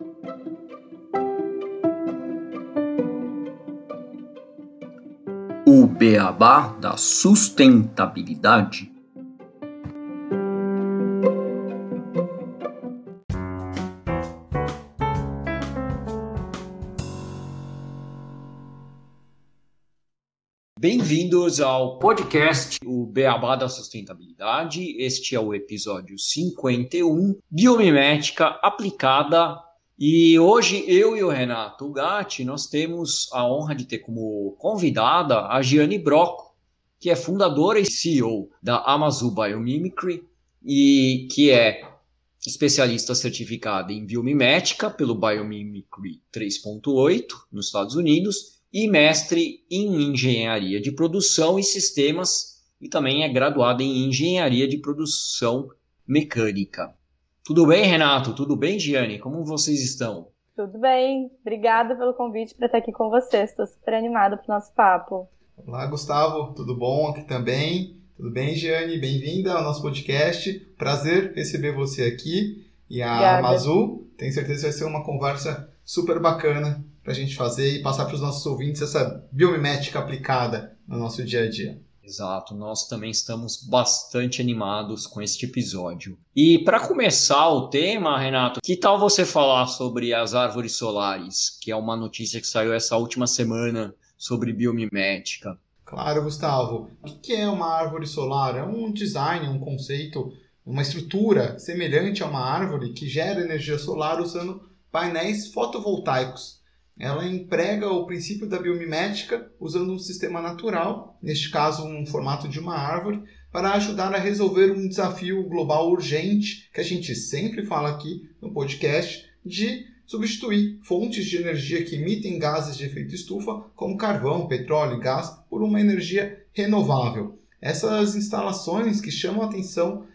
O beabá da sustentabilidade. Bem-vindos ao podcast O Beabá da Sustentabilidade. Este é o episódio 51, Biomimética aplicada. E hoje eu e o Renato Gatti, nós temos a honra de ter como convidada a Giane Broco, que é fundadora e CEO da Amazon Biomimicry e que é especialista certificada em biomimética pelo Biomimicry 3.8 nos Estados Unidos e mestre em engenharia de produção e sistemas e também é graduado em engenharia de produção mecânica. Tudo bem, Renato? Tudo bem, Giane? Como vocês estão? Tudo bem. Obrigada pelo convite para estar aqui com vocês. Estou super animada para o nosso papo. Olá, Gustavo. Tudo bom aqui também? Tudo bem, Giane? Bem-vinda ao nosso podcast. Prazer receber você aqui. E a Obrigada. Amazu, tenho certeza que vai ser uma conversa super bacana para a gente fazer e passar para os nossos ouvintes essa biomimética aplicada no nosso dia a dia. Exato, nós também estamos bastante animados com este episódio. E para começar o tema, Renato, que tal você falar sobre as árvores solares, que é uma notícia que saiu essa última semana sobre biomimética? Claro, Gustavo. O que é uma árvore solar? É um design, um conceito, uma estrutura semelhante a uma árvore que gera energia solar usando painéis fotovoltaicos ela emprega o princípio da biomimética usando um sistema natural, neste caso um formato de uma árvore, para ajudar a resolver um desafio global urgente que a gente sempre fala aqui no podcast de substituir fontes de energia que emitem gases de efeito estufa, como carvão, petróleo e gás, por uma energia renovável. Essas instalações que chamam a atenção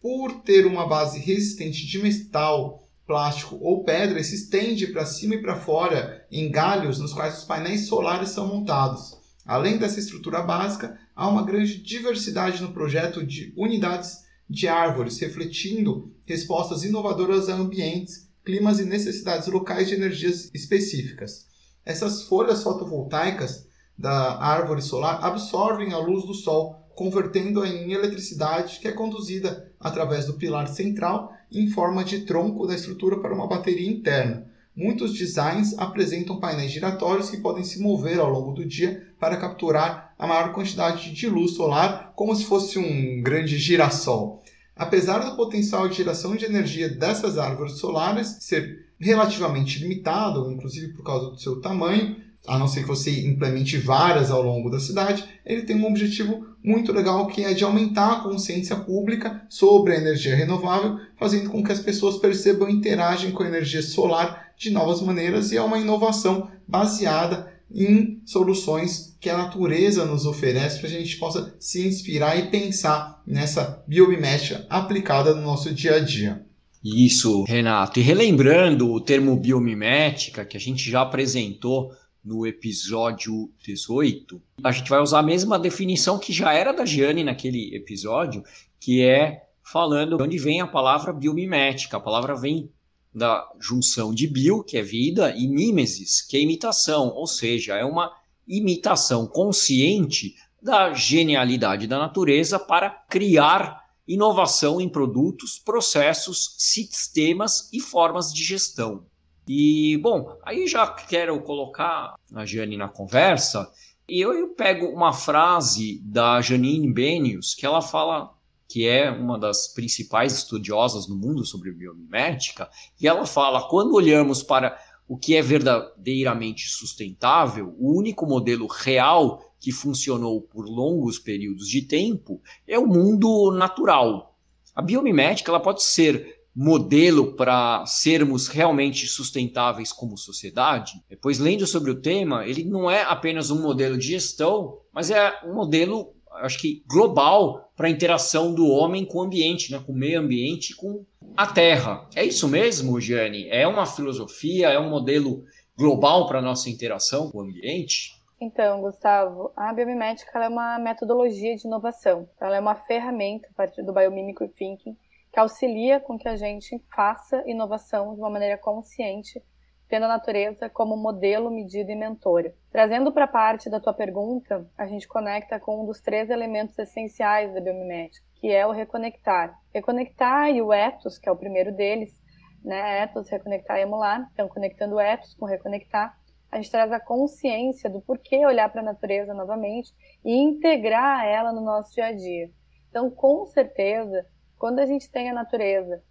por ter uma base resistente de metal plástico ou pedra se estende para cima e para fora em galhos nos quais os painéis solares são montados. Além dessa estrutura básica, há uma grande diversidade no projeto de unidades de árvores, refletindo respostas inovadoras a ambientes, climas e necessidades locais de energias específicas. Essas folhas fotovoltaicas da árvore solar absorvem a luz do sol, convertendo-a em eletricidade que é conduzida através do pilar central em forma de tronco da estrutura para uma bateria interna. Muitos designs apresentam painéis giratórios que podem se mover ao longo do dia para capturar a maior quantidade de luz solar, como se fosse um grande girassol. Apesar do potencial de geração de energia dessas árvores solares ser relativamente limitado, inclusive por causa do seu tamanho, a não ser que você implemente várias ao longo da cidade, ele tem um objetivo muito legal que é de aumentar a consciência pública sobre a energia renovável, fazendo com que as pessoas percebam e interagem com a energia solar de novas maneiras e é uma inovação baseada em soluções que a natureza nos oferece para a gente possa se inspirar e pensar nessa biomimética aplicada no nosso dia a dia. Isso, Renato. E relembrando o termo biomimética que a gente já apresentou no episódio 18, a gente vai usar a mesma definição que já era da Giane naquele episódio, que é falando de onde vem a palavra biomimética. A palavra vem da junção de bio, que é vida, e mimesis, que é imitação, ou seja, é uma imitação consciente da genialidade da natureza para criar inovação em produtos, processos, sistemas e formas de gestão. E, bom, aí já quero colocar a Jane na conversa, e eu, eu pego uma frase da Janine Benius, que ela fala que é uma das principais estudiosas no mundo sobre biomimética, e ela fala: quando olhamos para o que é verdadeiramente sustentável, o único modelo real que funcionou por longos períodos de tempo é o mundo natural. A biomimética ela pode ser modelo para sermos realmente sustentáveis como sociedade? Pois lendo sobre o tema, ele não é apenas um modelo de gestão, mas é um modelo, acho que global para a interação do homem com o ambiente, né? com o meio ambiente, com a Terra. É isso mesmo, Gianni? É uma filosofia, é um modelo global para a nossa interação com o ambiente? Então, Gustavo, a biomimética é uma metodologia de inovação. Ela é uma ferramenta do biomimicry thinking que auxilia com que a gente faça inovação de uma maneira consciente, tendo a natureza como modelo, medida e mentora. Trazendo para a parte da tua pergunta, a gente conecta com um dos três elementos essenciais da biomimética, que é o reconectar. Reconectar e o ethos, que é o primeiro deles, né? Ethos, reconectar e emular. Então, conectando o ethos com reconectar, a gente traz a consciência do porquê olhar para a natureza novamente e integrar ela no nosso dia a dia. Então, com certeza, quando a gente tem a natureza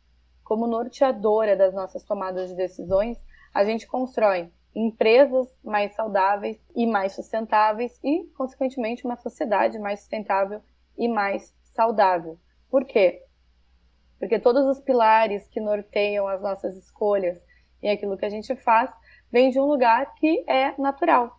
como norteadora das nossas tomadas de decisões, a gente constrói empresas mais saudáveis e mais sustentáveis e, consequentemente, uma sociedade mais sustentável e mais saudável. Por quê? Porque todos os pilares que norteiam as nossas escolhas e aquilo que a gente faz vem de um lugar que é natural.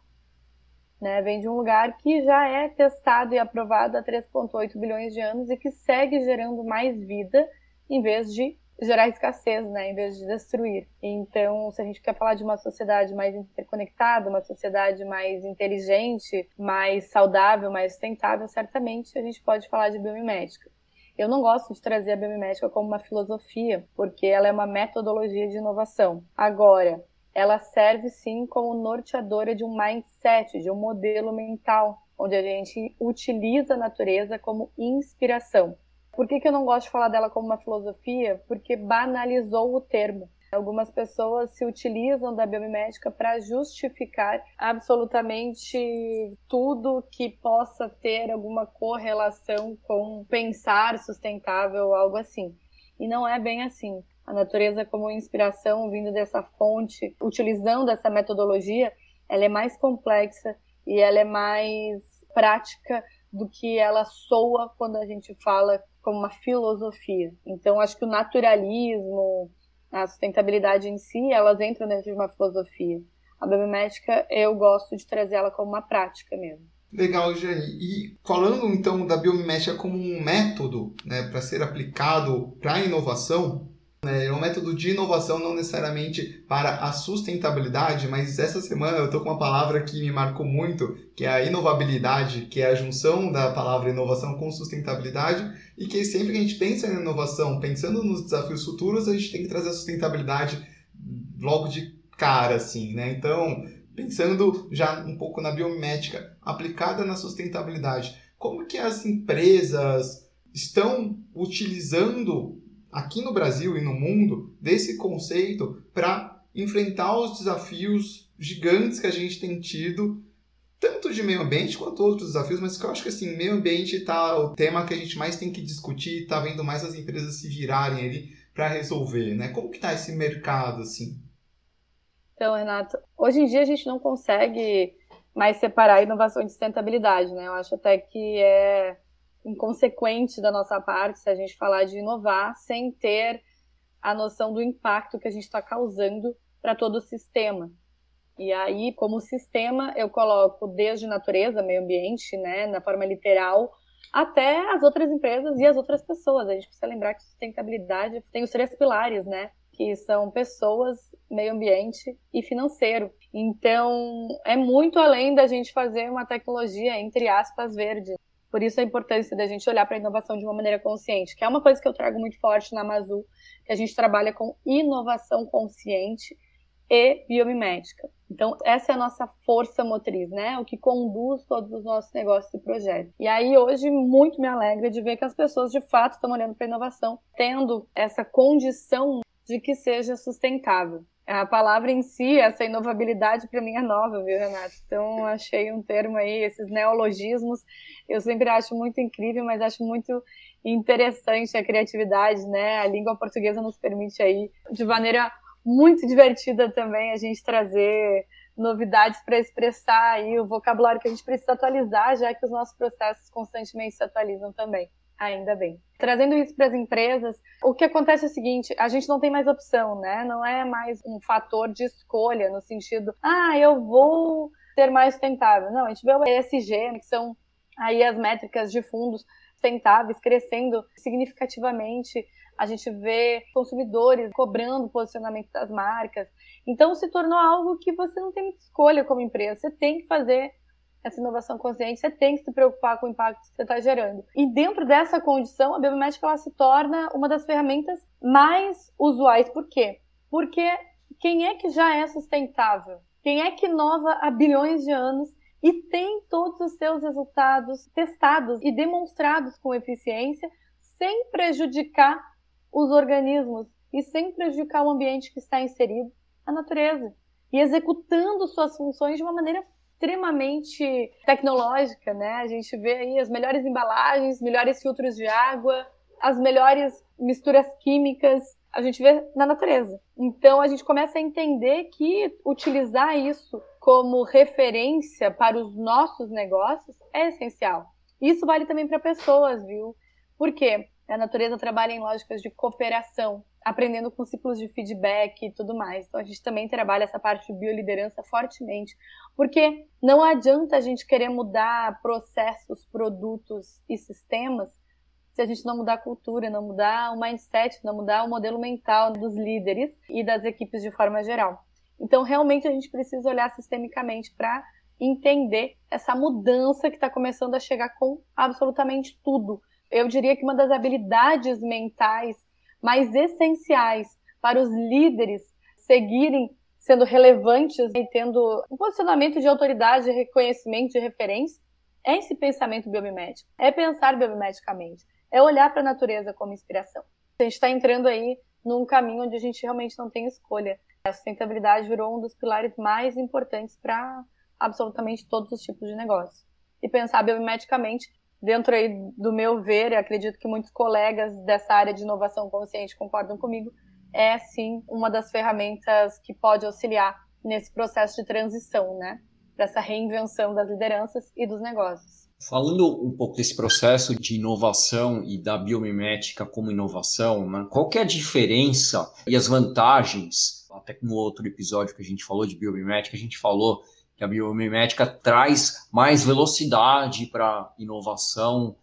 Né? Vem de um lugar que já é testado e aprovado há 3,8 bilhões de anos e que segue gerando mais vida em vez de gerar escassez, né, em vez de destruir. Então, se a gente quer falar de uma sociedade mais interconectada, uma sociedade mais inteligente, mais saudável, mais sustentável, certamente a gente pode falar de biomimética. Eu não gosto de trazer a biomimética como uma filosofia, porque ela é uma metodologia de inovação. Agora, ela serve sim como norteadora de um mindset, de um modelo mental, onde a gente utiliza a natureza como inspiração. Por que, que eu não gosto de falar dela como uma filosofia? Porque banalizou o termo. Algumas pessoas se utilizam da biomimética para justificar absolutamente tudo que possa ter alguma correlação com pensar sustentável algo assim. E não é bem assim. A natureza como inspiração vindo dessa fonte, utilizando essa metodologia, ela é mais complexa e ela é mais prática do que ela soa quando a gente fala como uma filosofia. Então, acho que o naturalismo, a sustentabilidade em si, elas entram dentro de uma filosofia. A biomimética, eu gosto de trazer ela como uma prática mesmo. Legal, Jane. E falando então da biomimética como um método né, para ser aplicado para a inovação, é um método de inovação não necessariamente para a sustentabilidade, mas essa semana eu estou com uma palavra que me marcou muito, que é a inovabilidade, que é a junção da palavra inovação com sustentabilidade, e que sempre que a gente pensa em inovação, pensando nos desafios futuros, a gente tem que trazer a sustentabilidade logo de cara, assim, né? Então, pensando já um pouco na biomimética aplicada na sustentabilidade, como que as empresas estão utilizando aqui no Brasil e no mundo desse conceito para enfrentar os desafios gigantes que a gente tem tido, tanto de meio ambiente quanto outros desafios, mas que eu acho que assim, meio ambiente está o tema que a gente mais tem que discutir, está vendo mais as empresas se virarem ali para resolver, né? Como que está esse mercado assim? Então, Renato, hoje em dia a gente não consegue mais separar inovação de sustentabilidade, né? Eu acho até que é inconsequente da nossa parte se a gente falar de inovar sem ter a noção do impacto que a gente está causando para todo o sistema. E aí, como sistema, eu coloco desde natureza, meio ambiente, né, na forma literal, até as outras empresas e as outras pessoas. A gente precisa lembrar que sustentabilidade tem os três pilares, né? Que são pessoas, meio ambiente e financeiro. Então, é muito além da gente fazer uma tecnologia, entre aspas, verde. Por isso a importância da gente olhar para a inovação de uma maneira consciente, que é uma coisa que eu trago muito forte na Mazu, que a gente trabalha com inovação consciente e biomimética. Então, essa é a nossa força motriz, né? O que conduz todos os nossos negócios e projetos. E aí, hoje, muito me alegra de ver que as pessoas, de fato, estão olhando para a inovação, tendo essa condição de que seja sustentável a palavra em si, essa inovabilidade para mim é nova, viu, Renato? Então, achei um termo aí, esses neologismos, eu sempre acho muito incrível, mas acho muito interessante a criatividade, né? A língua portuguesa nos permite aí, de maneira muito divertida também, a gente trazer novidades para expressar aí o vocabulário que a gente precisa atualizar, já que os nossos processos constantemente se atualizam também. Ainda bem. Trazendo isso para as empresas, o que acontece é o seguinte: a gente não tem mais opção, né? Não é mais um fator de escolha no sentido, ah, eu vou ser mais sustentável. Não, a gente vê o ESG, que são aí as métricas de fundos sustentáveis crescendo significativamente. A gente vê consumidores cobrando o posicionamento das marcas. Então se tornou algo que você não tem escolha como empresa. Você tem que fazer essa inovação consciente, você tem que se preocupar com o impacto que você está gerando. E dentro dessa condição, a biomimética ela se torna uma das ferramentas mais usuais. Por quê? Porque quem é que já é sustentável? Quem é que inova há bilhões de anos e tem todos os seus resultados testados e demonstrados com eficiência, sem prejudicar os organismos e sem prejudicar o ambiente que está inserido, a natureza, e executando suas funções de uma maneira extremamente tecnológica, né? A gente vê aí as melhores embalagens, melhores filtros de água, as melhores misturas químicas, a gente vê na natureza. Então a gente começa a entender que utilizar isso como referência para os nossos negócios é essencial. Isso vale também para pessoas, viu? Por quê? A natureza trabalha em lógicas de cooperação, aprendendo com ciclos de feedback e tudo mais. Então a gente também trabalha essa parte de bioliderança fortemente, porque não adianta a gente querer mudar processos, produtos e sistemas se a gente não mudar a cultura, não mudar o mindset, não mudar o modelo mental dos líderes e das equipes de forma geral. Então realmente a gente precisa olhar sistemicamente para entender essa mudança que está começando a chegar com absolutamente tudo. Eu diria que uma das habilidades mentais mais essenciais para os líderes seguirem sendo relevantes e tendo um posicionamento de autoridade, de reconhecimento, de referência, é esse pensamento biomimético. É pensar biomimeticamente. É olhar para a natureza como inspiração. A gente está entrando aí num caminho onde a gente realmente não tem escolha. A sustentabilidade virou um dos pilares mais importantes para absolutamente todos os tipos de negócio. E pensar biomimeticamente dentro aí do meu ver, e acredito que muitos colegas dessa área de inovação consciente concordam comigo, é sim uma das ferramentas que pode auxiliar nesse processo de transição, né? Para essa reinvenção das lideranças e dos negócios. Falando um pouco desse processo de inovação e da biomimética como inovação, né? qual é a diferença e as vantagens? Até no outro episódio que a gente falou de biomimética, a gente falou que a biomimética traz mais velocidade para inovação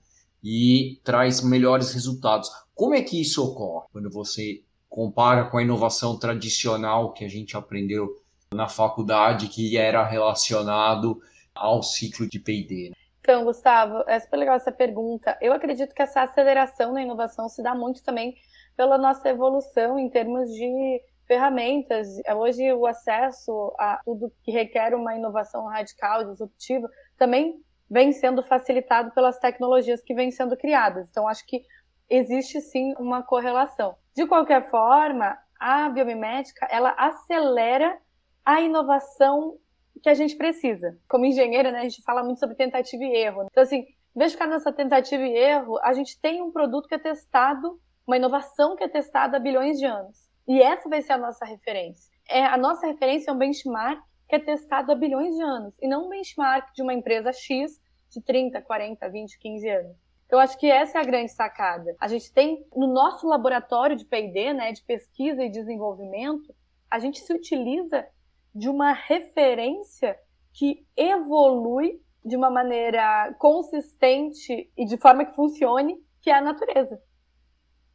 e traz melhores resultados. Como é que isso ocorre quando você compara com a inovação tradicional que a gente aprendeu na faculdade, que era relacionado ao ciclo de P&D? Então, Gustavo, é super legal essa pergunta. Eu acredito que essa aceleração na inovação se dá muito também pela nossa evolução em termos de ferramentas. Hoje, o acesso a tudo que requer uma inovação radical, disruptiva, também vem sendo facilitado pelas tecnologias que vêm sendo criadas. Então, acho que existe sim uma correlação. De qualquer forma, a biomimética ela acelera a inovação que a gente precisa. Como engenheira, né, a gente fala muito sobre tentativa e erro. Então, assim, em vez de ficar nessa tentativa e erro, a gente tem um produto que é testado, uma inovação que é testada há bilhões de anos. E essa vai ser a nossa referência. É, a nossa referência é um benchmark que é testado há bilhões de anos, e não um benchmark de uma empresa X de 30, 40, 20, 15 anos. Então, acho que essa é a grande sacada. A gente tem, no nosso laboratório de P&D, né, de pesquisa e desenvolvimento, a gente se utiliza de uma referência que evolui de uma maneira consistente e de forma que funcione, que é a natureza.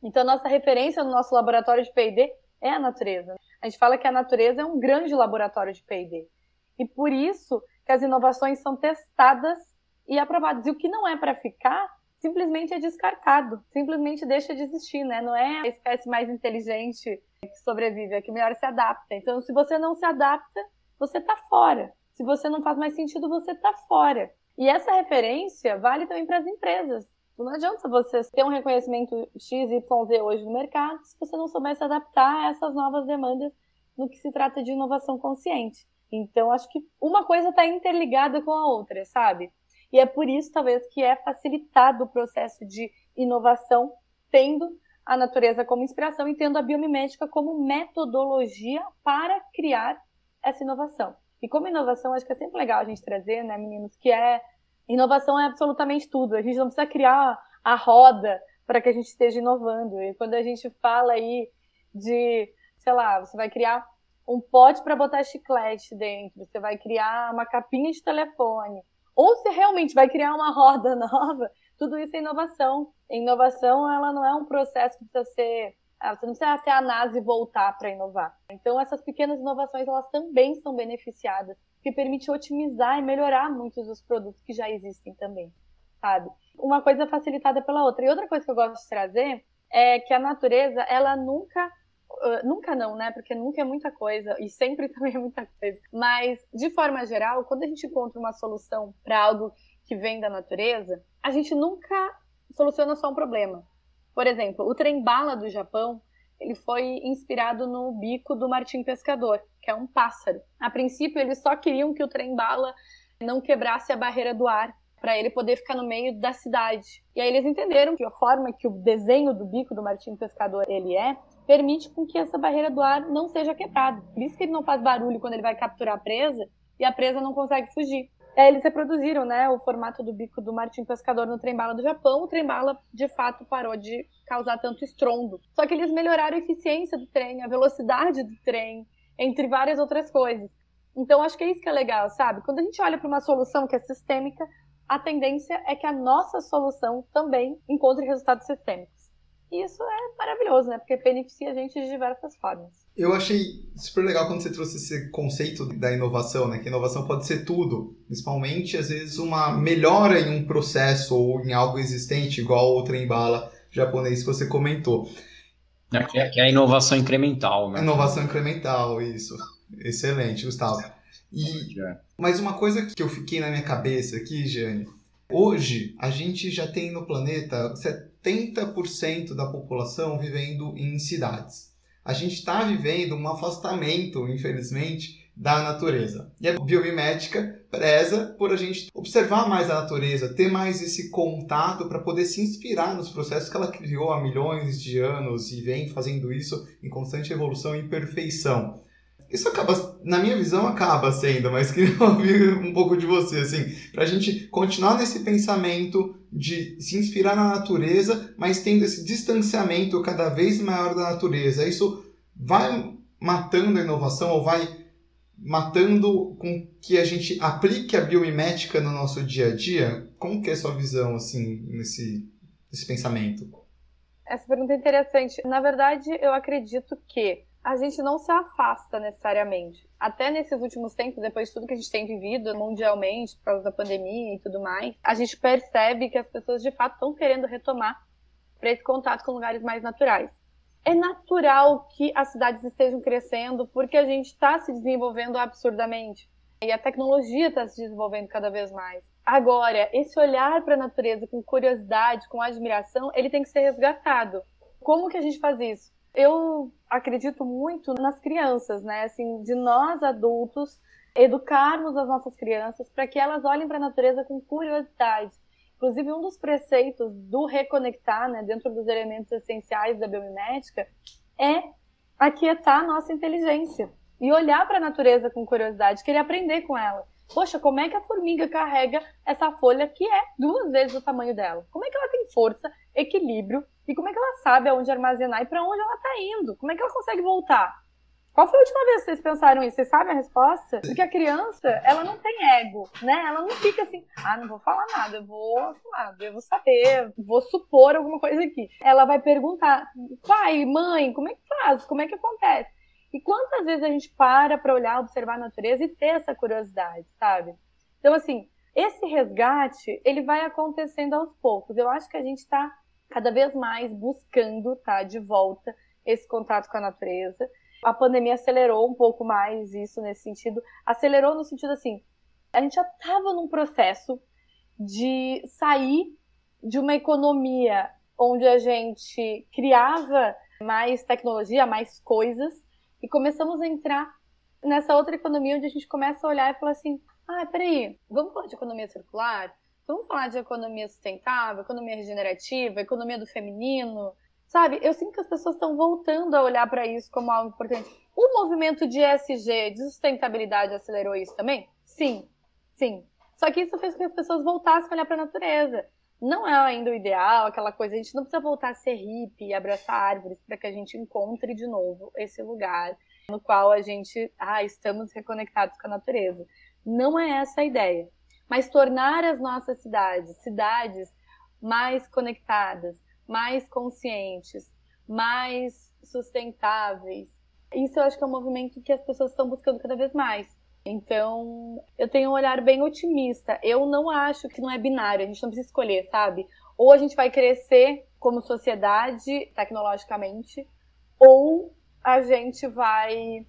Então, nossa referência no nosso laboratório de P&D é a natureza. A gente fala que a natureza é um grande laboratório de P&D. E por isso que as inovações são testadas e aprovadas. E o que não é para ficar, simplesmente é descartado, simplesmente deixa de existir, né? Não é a espécie mais inteligente que sobrevive, é que melhor se adapta. Então, se você não se adapta, você está fora. Se você não faz mais sentido, você está fora. E essa referência vale também para as empresas. Não adianta você ter um reconhecimento XYZ hoje no mercado se você não souber se adaptar a essas novas demandas no que se trata de inovação consciente. Então, acho que uma coisa está interligada com a outra, sabe? E é por isso, talvez, que é facilitado o processo de inovação, tendo a natureza como inspiração e tendo a biomimética como metodologia para criar essa inovação. E como inovação, acho que é sempre legal a gente trazer, né, meninos, que é Inovação é absolutamente tudo. A gente não precisa criar a roda para que a gente esteja inovando. E quando a gente fala aí de, sei lá, você vai criar um pote para botar chiclete dentro, você vai criar uma capinha de telefone, ou você realmente vai criar uma roda nova, tudo isso é inovação. A inovação, ela não é um processo que precisa ser Ah, você não precisa até a NASA voltar para inovar. Então, essas pequenas inovações, elas também são beneficiadas, que permite otimizar e melhorar muitos dos produtos que já existem também, sabe? Uma coisa facilitada pela outra. E outra coisa que eu gosto de trazer é que a natureza, ela nunca Uh, nunca não, né? Porque nunca é muita coisa e sempre também é muita coisa. Mas, de forma geral, quando a gente encontra uma solução para algo que vem da natureza, a gente nunca soluciona só um problema. Por exemplo, o trem-bala do Japão, ele foi inspirado no bico do martim pescador, que é um pássaro. A princípio, eles só queriam que o trem-bala não quebrasse a barreira do ar para ele poder ficar no meio da cidade. E aí eles entenderam que a forma que o desenho do bico do martim pescador ele é, permite com que essa barreira do ar não seja quebrada. Por isso que ele não faz barulho quando ele vai capturar a presa e a presa não consegue fugir. É, eles reproduziram né, o formato do bico do martim pescador no trem-bala do Japão. O trem-bala, de fato, parou de causar tanto estrondo. Só que eles melhoraram a eficiência do trem, a velocidade do trem, entre várias outras coisas. Então, acho que é isso que é legal, sabe? Quando a gente olha para uma solução que é sistêmica, a tendência é que a nossa solução também encontre resultados sistêmicos. E isso é maravilhoso, né? Porque beneficia a gente de diversas formas. Eu achei super legal quando você trouxe esse conceito da inovação, né? Que inovação pode ser tudo, principalmente às vezes uma melhora em um processo ou em algo existente, igual o trem bala japonês que você comentou. É, que é a inovação incremental, né? Inovação incremental, isso. Excelente, Gustavo. E, é. mas uma coisa que eu fiquei na minha cabeça aqui, Jane, hoje a gente já tem no planeta 70% da população vivendo em cidades. A gente está vivendo um afastamento, infelizmente, da natureza. E a biomimética preza por a gente observar mais a natureza, ter mais esse contato para poder se inspirar nos processos que ela criou há milhões de anos e vem fazendo isso em constante evolução e perfeição. Isso acaba, na minha visão, acaba sendo, mas queria ouvir um pouco de você, assim, para a gente continuar nesse pensamento de se inspirar na natureza, mas tendo esse distanciamento cada vez maior da natureza. Isso vai matando a inovação ou vai matando com que a gente aplique a biomimética no nosso dia a dia? Como que é a sua visão, assim, nesse, nesse pensamento? Essa pergunta é interessante. Na verdade, eu acredito que a gente não se afasta necessariamente. Até nesses últimos tempos, depois de tudo que a gente tem vivido mundialmente, por causa da pandemia e tudo mais, a gente percebe que as pessoas de fato estão querendo retomar para esse contato com lugares mais naturais. É natural que as cidades estejam crescendo porque a gente está se desenvolvendo absurdamente. E a tecnologia está se desenvolvendo cada vez mais. Agora, esse olhar para a natureza com curiosidade, com admiração, ele tem que ser resgatado. Como que a gente faz isso? Eu acredito muito nas crianças, né? Assim, de nós adultos educarmos as nossas crianças para que elas olhem para a natureza com curiosidade. Inclusive, um dos preceitos do reconectar, né, dentro dos elementos essenciais da biomimética, é aquietar a nossa inteligência e olhar para a natureza com curiosidade, querer aprender com ela. Poxa, como é que a formiga carrega essa folha que é duas vezes o tamanho dela? Como é que ela tem força, equilíbrio e como é que ela sabe aonde armazenar e para onde ela está indo? Como é que ela consegue voltar? Qual foi a última vez que vocês pensaram isso? Vocês sabem a resposta? Porque a criança, ela não tem ego, né? Ela não fica assim, ah, não vou falar nada, eu vou, lá, eu vou saber, vou supor alguma coisa aqui. Ela vai perguntar, pai, mãe, como é que faz? Como é que acontece? E quantas vezes a gente para para olhar, observar a natureza e ter essa curiosidade, sabe? Então, assim, esse resgate, ele vai acontecendo aos poucos. Eu acho que a gente está cada vez mais buscando, tá, de volta esse contato com a natureza. A pandemia acelerou um pouco mais isso nesse sentido. Acelerou no sentido assim, a gente já estava num processo de sair de uma economia onde a gente criava mais tecnologia, mais coisas, e começamos a entrar nessa outra economia onde a gente começa a olhar e falar assim: ah, peraí, vamos falar de economia circular? Vamos falar de economia sustentável, economia regenerativa, economia do feminino? Sabe, eu sinto que as pessoas estão voltando a olhar para isso como algo importante. O movimento de ESG, de sustentabilidade, acelerou isso também? Sim, sim. Só que isso fez com que as pessoas voltassem a olhar para a natureza. Não é ainda o ideal, aquela coisa, a gente não precisa voltar a ser hippie e abraçar árvores para que a gente encontre de novo esse lugar no qual a gente, ah, estamos reconectados com a natureza. Não é essa a ideia. Mas tornar as nossas cidades, cidades mais conectadas, mais conscientes, mais sustentáveis. Isso eu acho que é um movimento que as pessoas estão buscando cada vez mais. Então, eu tenho um olhar bem otimista. Eu não acho que não é binário, a gente não precisa escolher, sabe? Ou a gente vai crescer como sociedade, tecnologicamente, ou a gente vai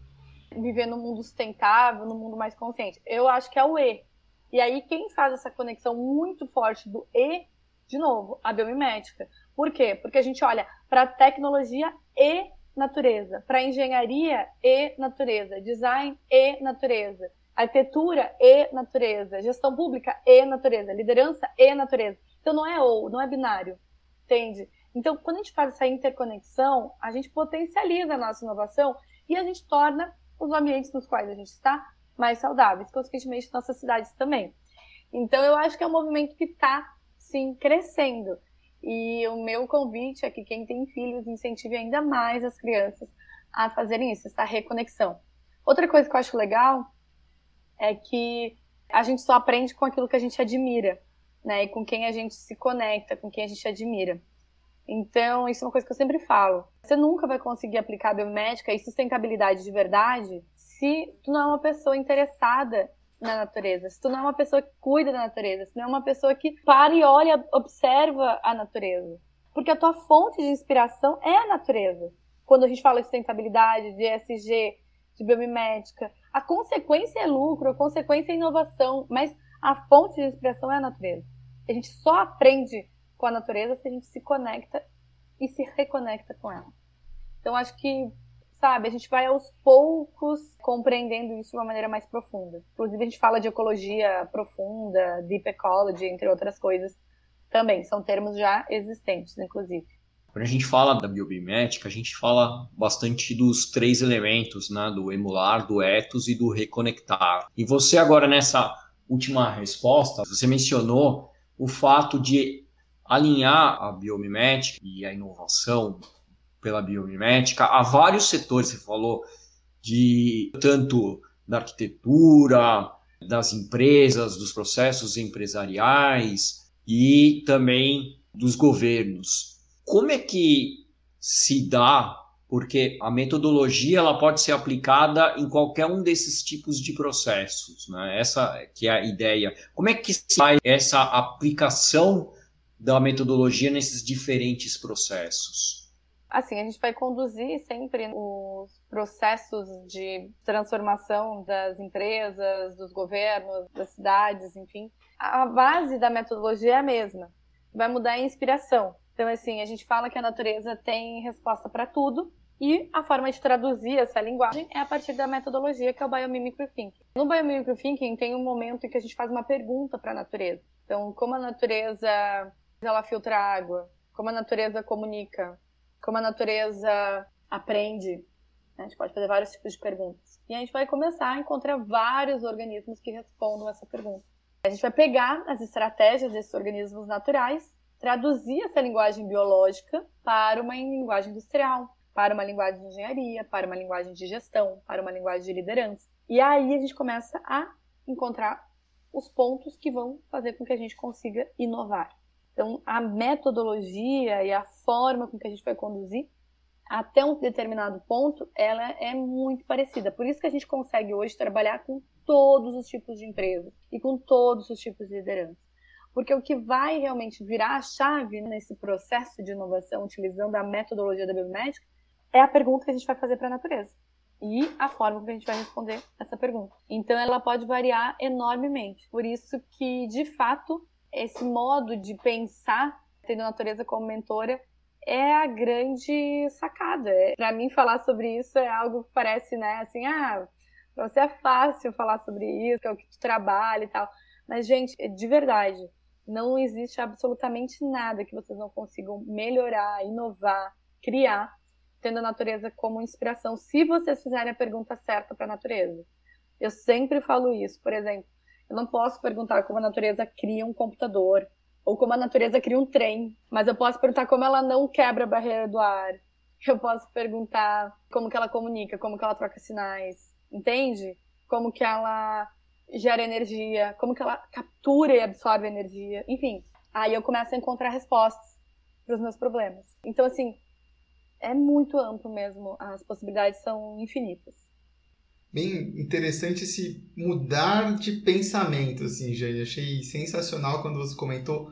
viver num mundo sustentável, num mundo mais consciente. Eu acho que é o E. E aí, quem faz essa conexão muito forte do E, de novo, a biomimética. Por quê? Porque a gente olha para tecnologia e natureza, para engenharia e natureza, design e natureza, arquitetura e natureza, gestão pública e natureza, liderança e natureza. Então não é ou, não é binário, entende? Então, quando a gente faz essa interconexão, a gente potencializa a nossa inovação e a gente torna os ambientes nos quais a gente está mais saudáveis, consequentemente nossas cidades também. Então, eu acho que é um movimento que está, sim, crescendo. E o meu convite é que quem tem filhos incentive ainda mais as crianças a fazerem isso, essa reconexão. Outra coisa que eu acho legal é que a gente só aprende com aquilo que a gente admira, né? E com quem a gente se conecta, com quem a gente admira. Então, isso é uma coisa que eu sempre falo. Você nunca vai conseguir aplicar biomédica e sustentabilidade de verdade se tu não é uma pessoa interessada na natureza, se tu não é uma pessoa que cuida da natureza, se não é uma pessoa que para e olha, observa a natureza. Porque a tua fonte de inspiração é a natureza. Quando a gente fala de sustentabilidade, de ESG, de biomimética, a consequência é lucro, a consequência é inovação, mas a fonte de inspiração é a natureza. A gente só aprende com a natureza se a gente se conecta e se reconecta com ela. Então acho que sabe? A gente vai aos poucos compreendendo isso de uma maneira mais profunda. Inclusive, a gente fala de ecologia profunda, deep ecology, entre outras coisas também. São termos já existentes, inclusive. Quando a gente fala da biomimética, a gente fala bastante dos três elementos, né? Do emular, do ethos e do reconectar. E você agora nessa última resposta, você mencionou o fato de alinhar a biomimética e a inovação pela biomimética a vários setores, você falou de tanto da arquitetura, das empresas, dos processos empresariais e também dos governos. Como é que se dá? Porque a metodologia ela pode ser aplicada em qualquer um desses tipos de processos, né? Essa que é a ideia. Como é que faz essa aplicação da metodologia nesses diferentes processos? Assim, a gente vai conduzir sempre os processos de transformação das empresas, dos governos, das cidades, enfim. A base da metodologia é a mesma. Vai mudar a inspiração. Então, assim, a gente fala que a natureza tem resposta para tudo, e a forma de traduzir essa linguagem é a partir da metodologia que é o Biomimicry Thinking. No Biomimicry Thinking tem um momento em que a gente faz uma pergunta para a natureza. Então, como a natureza ela filtra água, como a natureza comunica, como a natureza aprende. Né? A gente pode fazer vários tipos de perguntas. E a gente vai começar a encontrar vários organismos que respondam essa pergunta. A gente vai pegar as estratégias desses organismos naturais, traduzir essa linguagem biológica para uma linguagem industrial, para uma linguagem de engenharia, para uma linguagem de gestão, para uma linguagem de liderança. E aí a gente começa a encontrar os pontos que vão fazer com que a gente consiga inovar. Então, a metodologia e a forma com que a gente vai conduzir, até um determinado ponto, ela é muito parecida. Por isso que a gente consegue hoje trabalhar com todos os tipos de empresas e com todos os tipos de liderança. Porque o que vai realmente virar a chave nesse processo de inovação, utilizando a metodologia da biomédica, é a pergunta que a gente vai fazer para a natureza e a forma que a gente vai responder essa pergunta. Então, ela pode variar enormemente. Por isso que, de fato, esse modo de pensar, tendo a natureza como mentora, é a grande sacada. É, para mim, falar sobre isso é algo que parece, né, assim, ah, pra você é fácil falar sobre isso, que é o que tu trabalha e tal. Mas, gente, de verdade, não existe absolutamente nada que vocês não consigam melhorar, inovar, criar, tendo a natureza como inspiração, se vocês fizerem a pergunta certa para a natureza. Eu sempre falo isso, por exemplo, eu não posso perguntar como a natureza cria um computador ou como a natureza cria um trem, mas eu posso perguntar como ela não quebra a barreira do ar. Eu posso perguntar como que ela comunica, como que ela troca sinais, entende? Como que ela gera energia, como que ela captura e absorve energia, enfim. Aí eu começo a encontrar respostas para os meus problemas. Então assim, é muito amplo mesmo, as possibilidades são infinitas. Bem interessante esse mudar de pensamento, assim, Jane. Achei sensacional quando você comentou.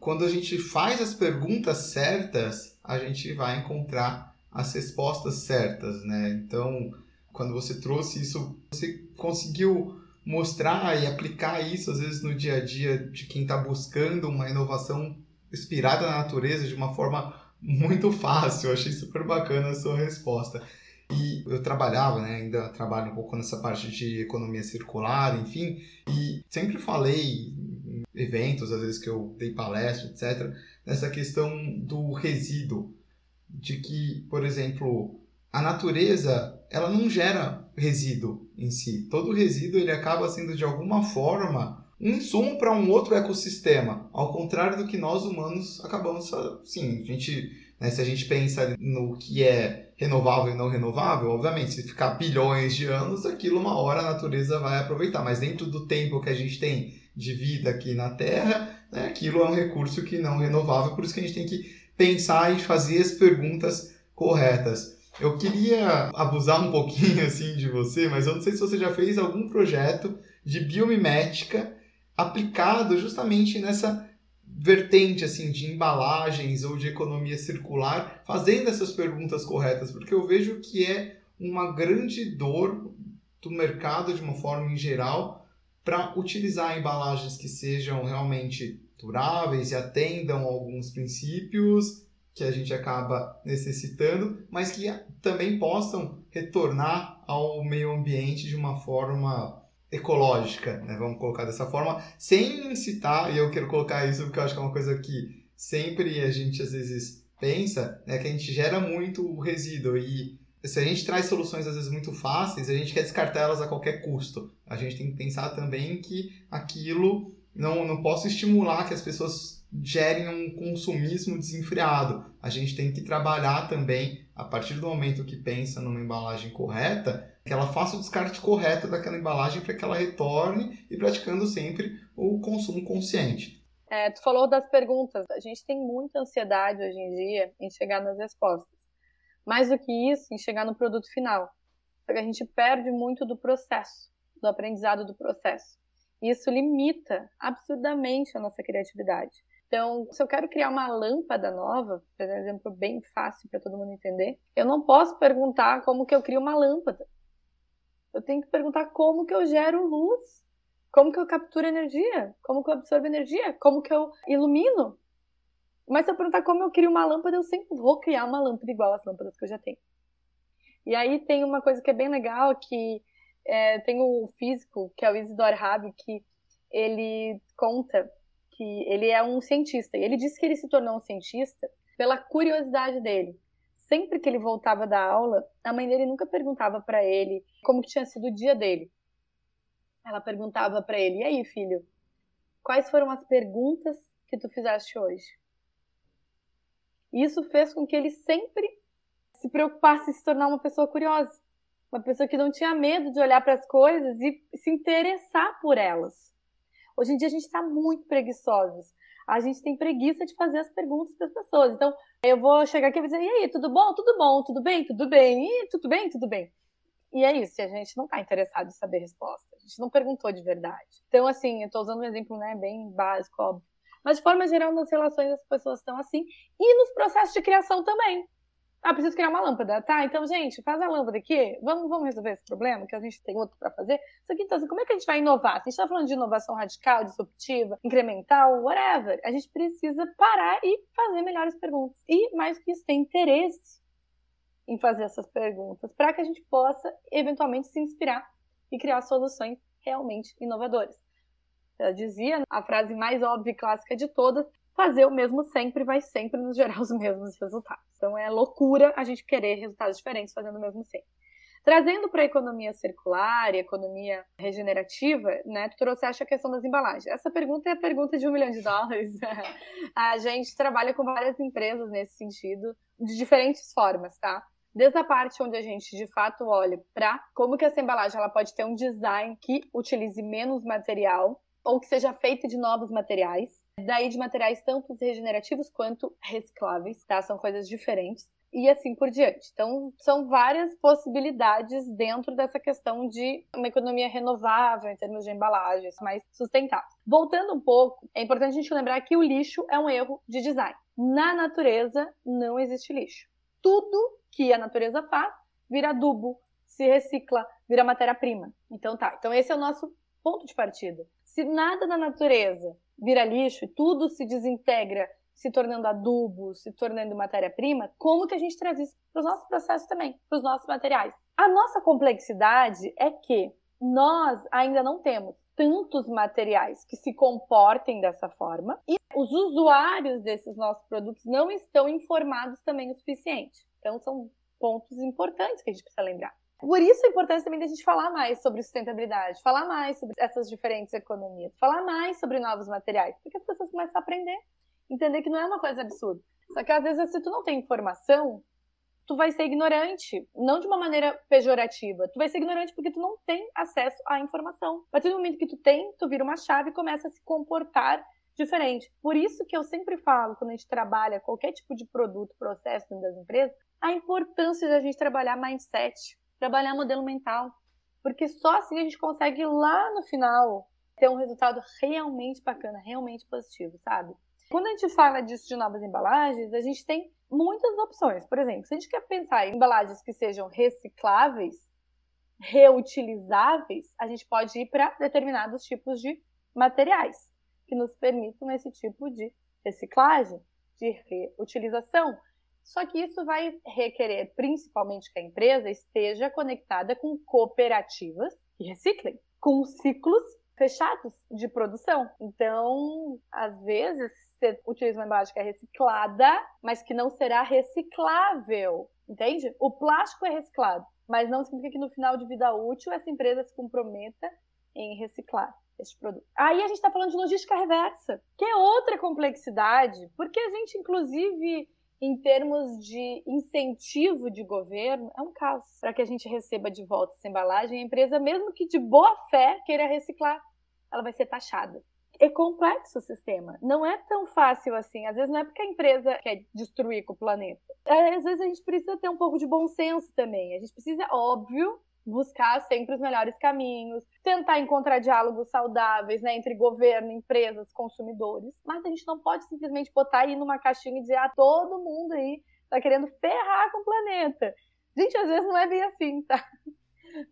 Quando a gente faz as perguntas certas, a gente vai encontrar as respostas certas, né? Então, quando você trouxe isso, você conseguiu mostrar e aplicar isso, às vezes, no dia a dia de quem está buscando uma inovação inspirada na natureza de uma forma muito fácil. Eu achei super bacana a sua resposta. E eu trabalhava, né, ainda trabalho um pouco nessa parte de economia circular, enfim, e sempre falei em eventos, às vezes que eu dei palestra, etc., nessa questão do resíduo, de que, por exemplo, a natureza, ela não gera resíduo em si. Todo resíduo ele acaba sendo de alguma forma um insumo para um outro ecossistema, ao contrário do que nós humanos acabamos, sim, a gente né? Se a gente pensa no que é renovável e não renovável, obviamente, se ficar bilhões de anos, aquilo uma hora a natureza vai aproveitar. Mas dentro do tempo que a gente tem de vida aqui na Terra, né, aquilo é um recurso que não renovável, por isso que a gente tem que pensar e fazer as perguntas corretas. Eu queria abusar um pouquinho assim de você, mas eu não sei se você já fez algum projeto de biomimética aplicado justamente nessa vertente assim de embalagens ou de economia circular, fazendo essas perguntas corretas, porque eu vejo que é uma grande dor do mercado de uma forma em geral para utilizar embalagens que sejam realmente duráveis e atendam alguns princípios que a gente acaba necessitando, mas que também possam retornar ao meio ambiente de uma forma ecológica, né? vamos colocar dessa forma, sem incitar, e eu quero colocar isso porque eu acho que é uma coisa que sempre a gente às vezes pensa, né, que a gente gera muito resíduo e se a gente traz soluções às vezes muito fáceis, a gente quer descartar elas a qualquer custo. A gente tem que pensar também que aquilo não, não posso estimular que as pessoas gerem um consumismo desenfreado. A gente tem que trabalhar também, a partir do momento que pensa numa embalagem correta, que ela faça o descarte correto daquela embalagem para que ela retorne e praticando sempre o consumo consciente. É, tu falou das perguntas. A gente tem muita ansiedade hoje em dia em chegar nas respostas. Mais do que isso, em chegar no produto final. Porque a gente perde muito do processo, do aprendizado do processo. E isso limita absurdamente a nossa criatividade. Então, se eu quero criar uma lâmpada nova, por exemplo, bem fácil para todo mundo entender, eu não posso perguntar como que eu crio uma lâmpada. Eu tenho que perguntar como que eu gero luz, como que eu capturo energia, como que eu absorvo energia, como que eu ilumino. Mas se eu perguntar como eu crio uma lâmpada, eu sempre vou criar uma lâmpada igual às lâmpadas que eu já tenho. E aí tem uma coisa que é bem legal, que é, tem o físico, que é o Isidore Rabi, que ele conta que ele é um cientista. E ele disse que ele se tornou um cientista pela curiosidade dele sempre que ele voltava da aula, a mãe dele nunca perguntava para ele como que tinha sido o dia dele. Ela perguntava para ele: "E aí, filho? Quais foram as perguntas que tu fizeste hoje?" Isso fez com que ele sempre se preocupasse em se tornar uma pessoa curiosa, uma pessoa que não tinha medo de olhar para as coisas e se interessar por elas. Hoje em dia a gente está muito preguiçosos a gente tem preguiça de fazer as perguntas para as pessoas. Então, eu vou chegar aqui e dizer: e aí, tudo bom? Tudo bom? Tudo bem? Tudo bem? E tudo bem? Tudo bem? E é isso, a gente não está interessado em saber resposta. A gente não perguntou de verdade. Então, assim, eu estou usando um exemplo né, bem básico, óbvio. Mas, de forma geral, nas relações as pessoas estão assim. E nos processos de criação também. Ah, preciso criar uma lâmpada. Tá, então, gente, faz a lâmpada aqui. Vamos, vamos resolver esse problema, que a gente tem outro para fazer. Isso aqui, então, assim, como é que a gente vai inovar? Se a gente está falando de inovação radical, disruptiva, incremental, whatever, a gente precisa parar e fazer melhores perguntas. E, mais que isso, ter interesse em fazer essas perguntas, para que a gente possa, eventualmente, se inspirar e criar soluções realmente inovadoras. Eu dizia a frase mais óbvia e clássica de todas: fazer o mesmo sempre vai sempre nos gerar os mesmos resultados. Então é loucura a gente querer resultados diferentes fazendo o mesmo sempre. Trazendo para a economia circular e economia regenerativa, né, tu trouxeste a questão das embalagens. Essa pergunta é a pergunta de um milhão de dólares. a gente trabalha com várias empresas nesse sentido, de diferentes formas, tá? Desde a parte onde a gente de fato olha para como que essa embalagem ela pode ter um design que utilize menos material ou que seja feito de novos materiais, daí de materiais tanto regenerativos quanto recicláveis, tá? São coisas diferentes. e assim por diante. Então, são várias possibilidades dentro dessa questão de uma economia renovável em termos de embalagens, mais sustentável. Voltando um pouco, é importante a gente lembrar que o lixo é um erro de design. Na natureza não existe lixo. Tudo que a natureza faz vira adubo, se recicla, vira matéria-prima. Então tá, então esse é o nosso ponto de partida. Se nada na natureza vira lixo e tudo se desintegra se tornando adubo, se tornando matéria-prima, como que a gente traz isso para os nossos processos também, para os nossos materiais? A nossa complexidade é que nós ainda não temos tantos materiais que se comportem dessa forma e os usuários desses nossos produtos não estão informados também o suficiente. Então, são pontos importantes que a gente precisa lembrar. Por isso a importância também da gente falar mais sobre sustentabilidade, falar mais sobre essas diferentes economias, falar mais sobre novos materiais, porque as pessoas começam a aprender entender que não é uma coisa absurda. Só que às vezes, se tu não tem informação, tu vai ser ignorante, não de uma maneira pejorativa. Tu vai ser ignorante porque tu não tem acesso à informação. A partir do momento que tu tem, tu vira uma chave e começa a se comportar diferente. Por isso que eu sempre falo, quando a gente trabalha qualquer tipo de produto, processo dentro das empresas, a importância da gente trabalhar mindset, trabalhar modelo mental. Porque só assim a gente consegue lá no final ter um resultado realmente bacana, realmente positivo, sabe? Quando a gente fala disso de novas embalagens, a gente tem muitas opções. Por exemplo, se a gente quer pensar em embalagens que sejam recicláveis, reutilizáveis, a gente pode ir para determinados tipos de materiais que nos permitam esse tipo de reciclagem, de reutilização. Só que isso vai requerer principalmente que a empresa esteja conectada com cooperativas que reciclem, com ciclos fechados de produção. Então, às vezes, você utiliza uma embalagem que é reciclada, mas que não será reciclável. Entende? O plástico é reciclado, mas não significa que no final de vida útil essa empresa se comprometa em reciclar este produto. Aí a gente está falando de logística reversa, que é outra complexidade, porque a gente, inclusive, em termos de incentivo de governo, é um caos para que a gente receba de volta essa embalagem. A empresa, mesmo que de boa fé queira reciclar, ela vai ser taxada. É complexo o sistema. Não é tão fácil assim. Às vezes não é porque a empresa quer destruir com o planeta. Às vezes a gente precisa ter um pouco de bom senso também. A gente precisa, óbvio, buscar sempre os melhores caminhos, tentar encontrar diálogos saudáveis né, entre governo, empresas, consumidores. Mas a gente não pode simplesmente botar aí numa caixinha e dizer, ah, todo mundo aí tá querendo ferrar com o planeta. Gente, às vezes não é bem assim, tá?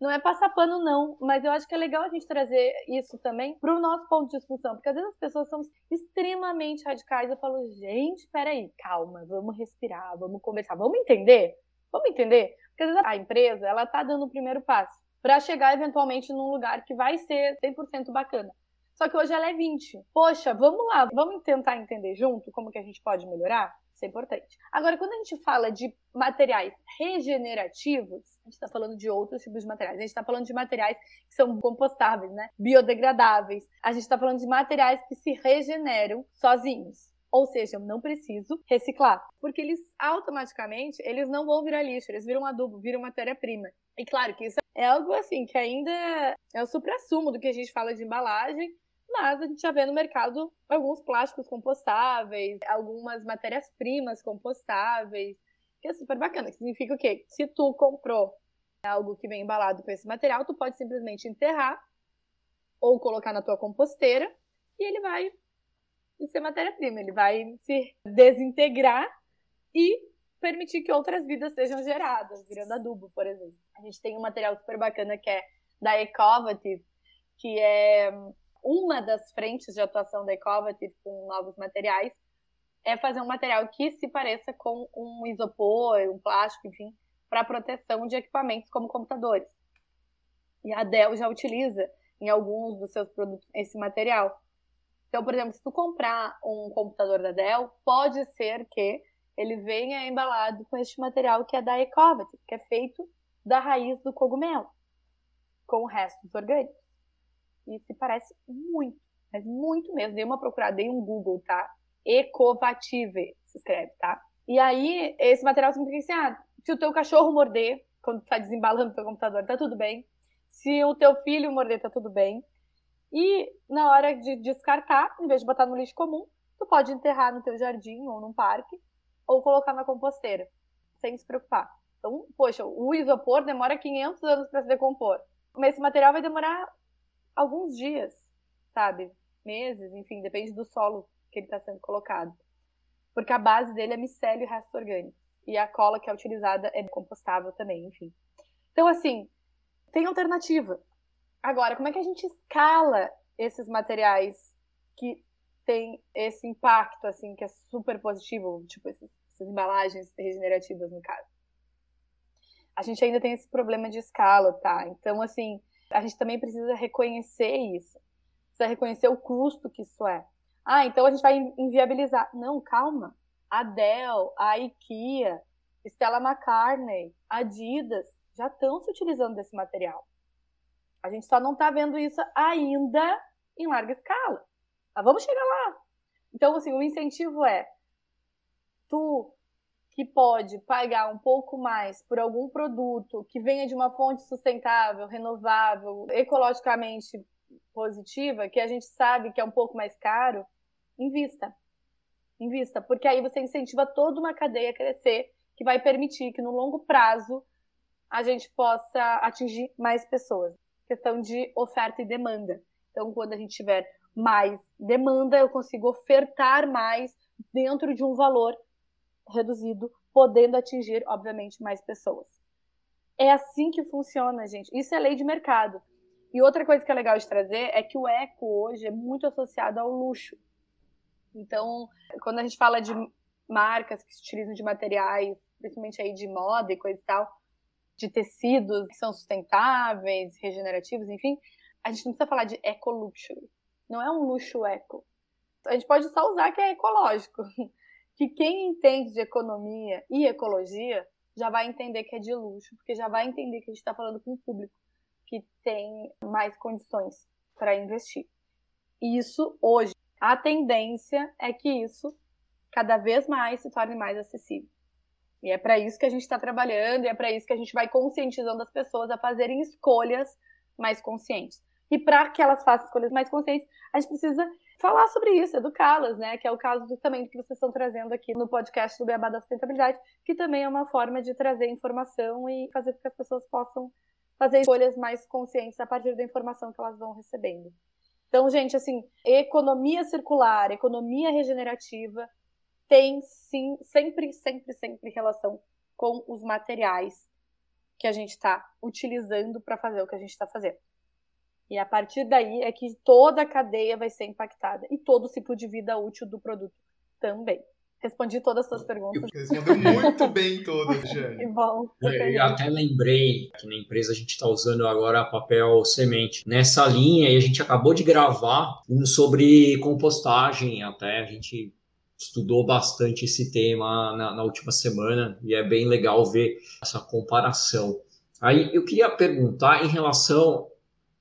Não é passar pano, não, mas eu acho que é legal a gente trazer isso também para o nosso ponto de discussão, porque às vezes as pessoas são extremamente radicais. Eu falo, gente, peraí, calma, vamos respirar, vamos conversar, vamos entender? Vamos entender? Porque às vezes a empresa, ela tá dando o primeiro passo para chegar eventualmente num lugar que vai ser 100% bacana. Só que hoje ela é 20. Poxa, vamos lá, vamos tentar entender junto como que a gente pode melhorar? Isso é importante. Agora, quando a gente fala de materiais regenerativos, a gente está falando de outros tipos de materiais. A gente está falando de materiais que são compostáveis, né? Biodegradáveis. A gente está falando de materiais que se regeneram sozinhos. Ou seja, eu não preciso reciclar, porque eles automaticamente eles não vão virar lixo, eles viram adubo, viram matéria-prima. E claro que isso é algo assim que ainda é o supra-sumo do que a gente fala de embalagem, mas a gente já vê no mercado alguns plásticos compostáveis, algumas matérias-primas compostáveis, que é super bacana. Que significa o quê? Se tu comprou algo que vem embalado com esse material, tu pode simplesmente enterrar ou colocar na tua composteira e ele vai ser matéria-prima, ele vai se desintegrar e permitir que outras vidas sejam geradas, virando adubo, por exemplo. A gente tem um material super bacana que é da Ecovative, que é uma das frentes de atuação da Ecovative com novos materiais é fazer um material que se pareça com um isopor, um plástico, enfim, para proteção de equipamentos como computadores. E a Dell já utiliza em alguns dos seus produtos esse material. Então, por exemplo, se tu comprar um computador da Dell, pode ser que ele venha embalado com este material que é da Ecovative, que é feito da raiz do cogumelo, com restos orgânicos. E se parece muito, mas muito mesmo. Dei uma procurada, dei um Google, tá? Ecovative, se escreve, tá? E aí, esse material significa assim, ah, se o teu cachorro morder, quando tu tá desembalando teu computador, tá tudo bem. Se o teu filho morder, tá tudo bem. E na hora de descartar, em vez de botar no lixo comum, tu pode enterrar no teu jardim ou num parque, ou colocar na composteira. sem se preocupar. Então, poxa, o isopor demora 500 anos para se decompor. Mas esse material vai demorar alguns dias, sabe? Meses, enfim, depende do solo que ele está sendo colocado. Porque a base dele é micélio e resto orgânico. E a cola que é utilizada é compostável também, enfim. Então, assim, tem alternativa. Agora, como é que a gente escala esses materiais que têm esse impacto, assim, que é super positivo, tipo esses, essas embalagens regenerativas, no caso? A gente ainda tem esse problema de escala, tá? Então, assim, a gente também precisa reconhecer isso. Precisa reconhecer o custo que isso é. Ah, então a gente vai inviabilizar. Não, calma. A Dell, a IKEA, Stella McCartney, Adidas já estão se utilizando desse material. A gente só não está vendo isso ainda em larga escala. Mas vamos chegar lá. Então, assim, o incentivo é tu que pode pagar um pouco mais por algum produto que venha de uma fonte sustentável, renovável, ecologicamente positiva, que a gente sabe que é um pouco mais caro, invista. Invista, porque aí você incentiva toda uma cadeia a crescer, que vai permitir que no longo prazo a gente possa atingir mais pessoas. Questão de oferta e demanda. Então, quando a gente tiver mais demanda, eu consigo ofertar mais dentro de um valor reduzido, podendo atingir, obviamente, mais pessoas. É assim que funciona, gente. Isso é lei de mercado. E outra coisa que é legal de trazer é que o eco hoje é muito associado ao luxo. Então, quando a gente fala de marcas que se utilizam de materiais, principalmente aí de moda e coisa e tal, de tecidos que são sustentáveis, regenerativos, enfim, a gente não precisa falar de eco-luxury. Não é um luxo eco. A gente pode só usar que é ecológico. Que quem entende de economia e ecologia já vai entender que é de luxo, porque já vai entender que a gente está falando com um público que tem mais condições para investir. Isso hoje a tendência é que isso cada vez mais se torne mais acessível. E é para isso que a gente está trabalhando, e é para isso que a gente vai conscientizando as pessoas a fazerem escolhas mais conscientes. E para que elas façam escolhas mais conscientes, a gente precisa falar sobre isso, educá-las, né? Que é o caso também do que vocês estão trazendo aqui no podcast do Beabá da Sustentabilidade, que também é uma forma de trazer informação e fazer com que as pessoas possam fazer escolhas mais conscientes a partir da informação que elas vão recebendo. Então, gente, assim, economia circular, economia regenerativa tem sim, sempre, sempre, sempre relação com os materiais que a gente está utilizando para fazer o que a gente está fazendo. E a partir daí é que toda a cadeia vai ser impactada e todo o ciclo de vida útil do produto também. Respondi todas as suas perguntas. Respondeu muito bem todas, Jane. Que bom. Eu até lembrei que na empresa a gente está usando agora papel semente. Nessa linha, e a gente acabou de gravar um sobre compostagem até. A gente estudou bastante esse tema na, na última semana e é bem legal ver essa comparação. Aí eu queria perguntar em relação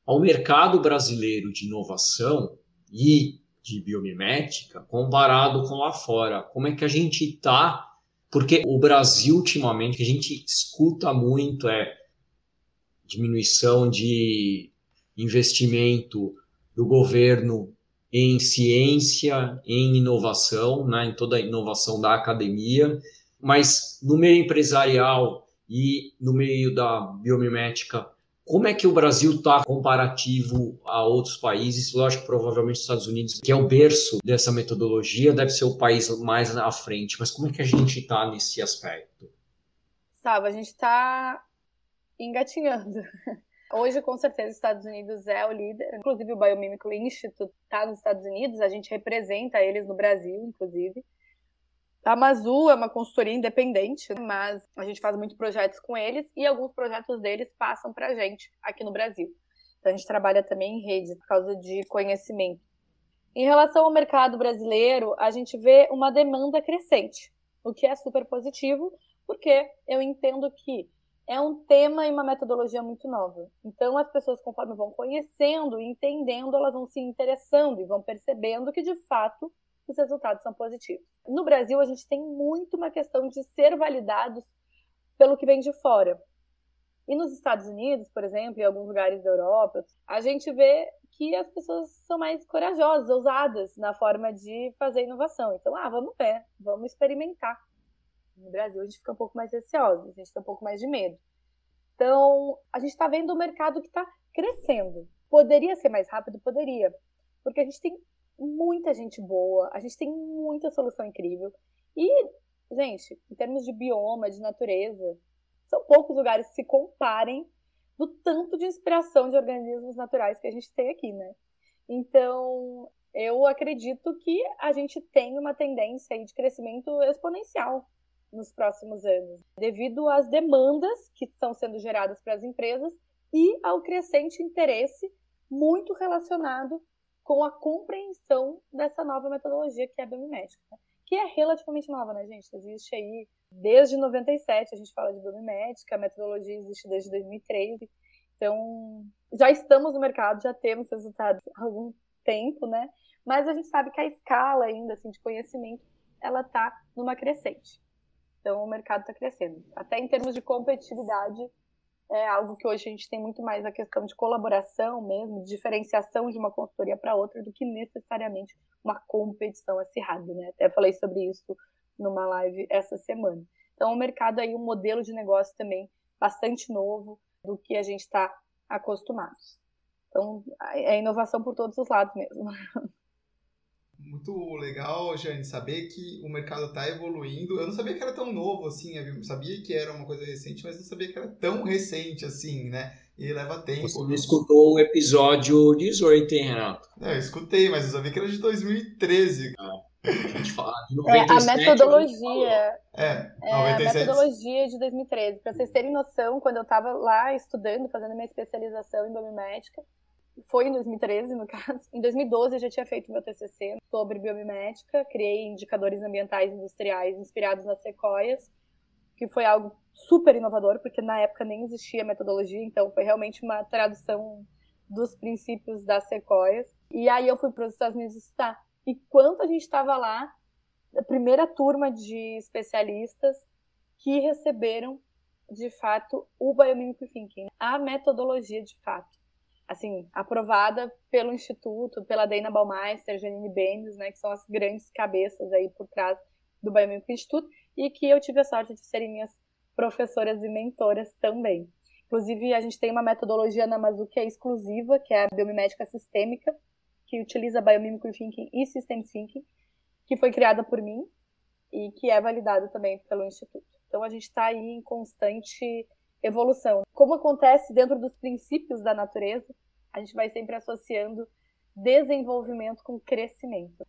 ao mercado brasileiro de inovação e de biomimética comparado com lá fora. Como é que a gente está? Porque o Brasil, ultimamente, a gente escuta muito é diminuição de investimento do governo em ciência, em inovação, né, em toda a inovação da academia, mas no meio empresarial e no meio da biomimética como é que o Brasil está comparativo a outros países? Lógico, provavelmente os Estados Unidos, que é o berço dessa metodologia, deve ser o país mais à frente. Mas como é que a gente está nesse aspecto? Sabe, a gente está engatinhando. Hoje, com certeza, os Estados Unidos é o líder. Inclusive, o Biomimicry Institute está nos Estados Unidos. A gente representa eles no Brasil, inclusive. A Mazu é uma consultoria independente, mas a gente faz muitos projetos com eles e alguns projetos deles passam para a gente aqui no Brasil. Então a gente trabalha também em rede por causa de conhecimento. Em relação ao mercado brasileiro, a gente vê uma demanda crescente, o que é super positivo, porque eu entendo que é um tema e uma metodologia muito nova. Então, as pessoas, conforme vão conhecendo e entendendo, elas vão se interessando e vão percebendo que, de fato, os resultados são positivos. No Brasil, a gente tem muito uma questão de ser validados pelo que vem de fora. E nos Estados Unidos, por exemplo, em alguns lugares da Europa, a gente vê que as pessoas são mais corajosas, ousadas na forma de fazer inovação. Então, ah, vamos ver, vamos experimentar. No Brasil, a gente fica um pouco mais receoso, a gente tem um pouco mais de medo. Então, a gente está vendo um mercado que está crescendo. Poderia ser mais rápido? Poderia. Porque a gente tem muita gente boa, a gente tem muita solução incrível. E, gente, em termos de bioma, de natureza, são poucos lugares que se comparem do tanto de inspiração de organismos naturais que a gente tem aqui, né? Então, eu acredito que a gente tem uma tendência de crescimento exponencial nos próximos anos, devido às demandas que estão sendo geradas para as empresas e ao crescente interesse muito relacionado com a compreensão dessa nova metodologia que é a biomimética, né? que é relativamente nova, né, gente? Existe aí desde 97, a gente fala de biomimética, a metodologia existe desde 2013, então já estamos no mercado, já temos resultados há algum tempo, né? Mas a gente sabe que a escala ainda assim de conhecimento ela está numa crescente. Então o mercado está crescendo. Até em termos de competitividade, é algo que hoje a gente tem muito mais a questão de colaboração mesmo, de diferenciação de uma consultoria para outra, do que necessariamente uma competição acirrada, né? Até falei sobre isso numa live essa semana. Então, o mercado aí, um modelo de negócio também bastante novo do que a gente está acostumado. Então, é inovação por todos os lados mesmo. Muito legal, Jane, saber que o mercado está evoluindo. Eu não sabia que era tão novo assim, eu sabia que era uma coisa recente, mas não sabia que era tão recente assim, né? E leva tempo. Você não escutou o episódio 18, hein, Renato? É, eu escutei, mas eu sabia que era de 2013. Ah, a gente fala de 97, é, a metodologia. É, 97. é, a metodologia de 2013. Para vocês terem noção, quando eu estava lá estudando, fazendo minha especialização em biomimética, foi em 2013, no caso. Em 2012 eu já tinha feito meu TCC sobre biomimética, criei indicadores ambientais industriais inspirados nas sequoias, que foi algo super inovador, porque na época nem existia metodologia, então foi realmente uma tradução dos princípios das sequoias. E aí eu fui para os Estados Unidos estudar. E quando a gente estava lá, a primeira turma de especialistas que receberam, de fato, o Biomimicry Thinking, a metodologia de fato assim, aprovada pelo Instituto, pela Dana Baumeister, Janine Bendes, né, que são as grandes cabeças aí por trás do Biomedical Instituto, e que eu tive a sorte de serem minhas professoras e mentoras também. Inclusive, a gente tem uma metodologia na Mazu que é exclusiva, que é a biomimética sistêmica, que utiliza Biomimicry Thinking e System Thinking, que foi criada por mim e que é validada também pelo Instituto. Então, a gente está aí em constante evolução. Como acontece dentro dos princípios da natureza, a gente vai sempre associando desenvolvimento com crescimento.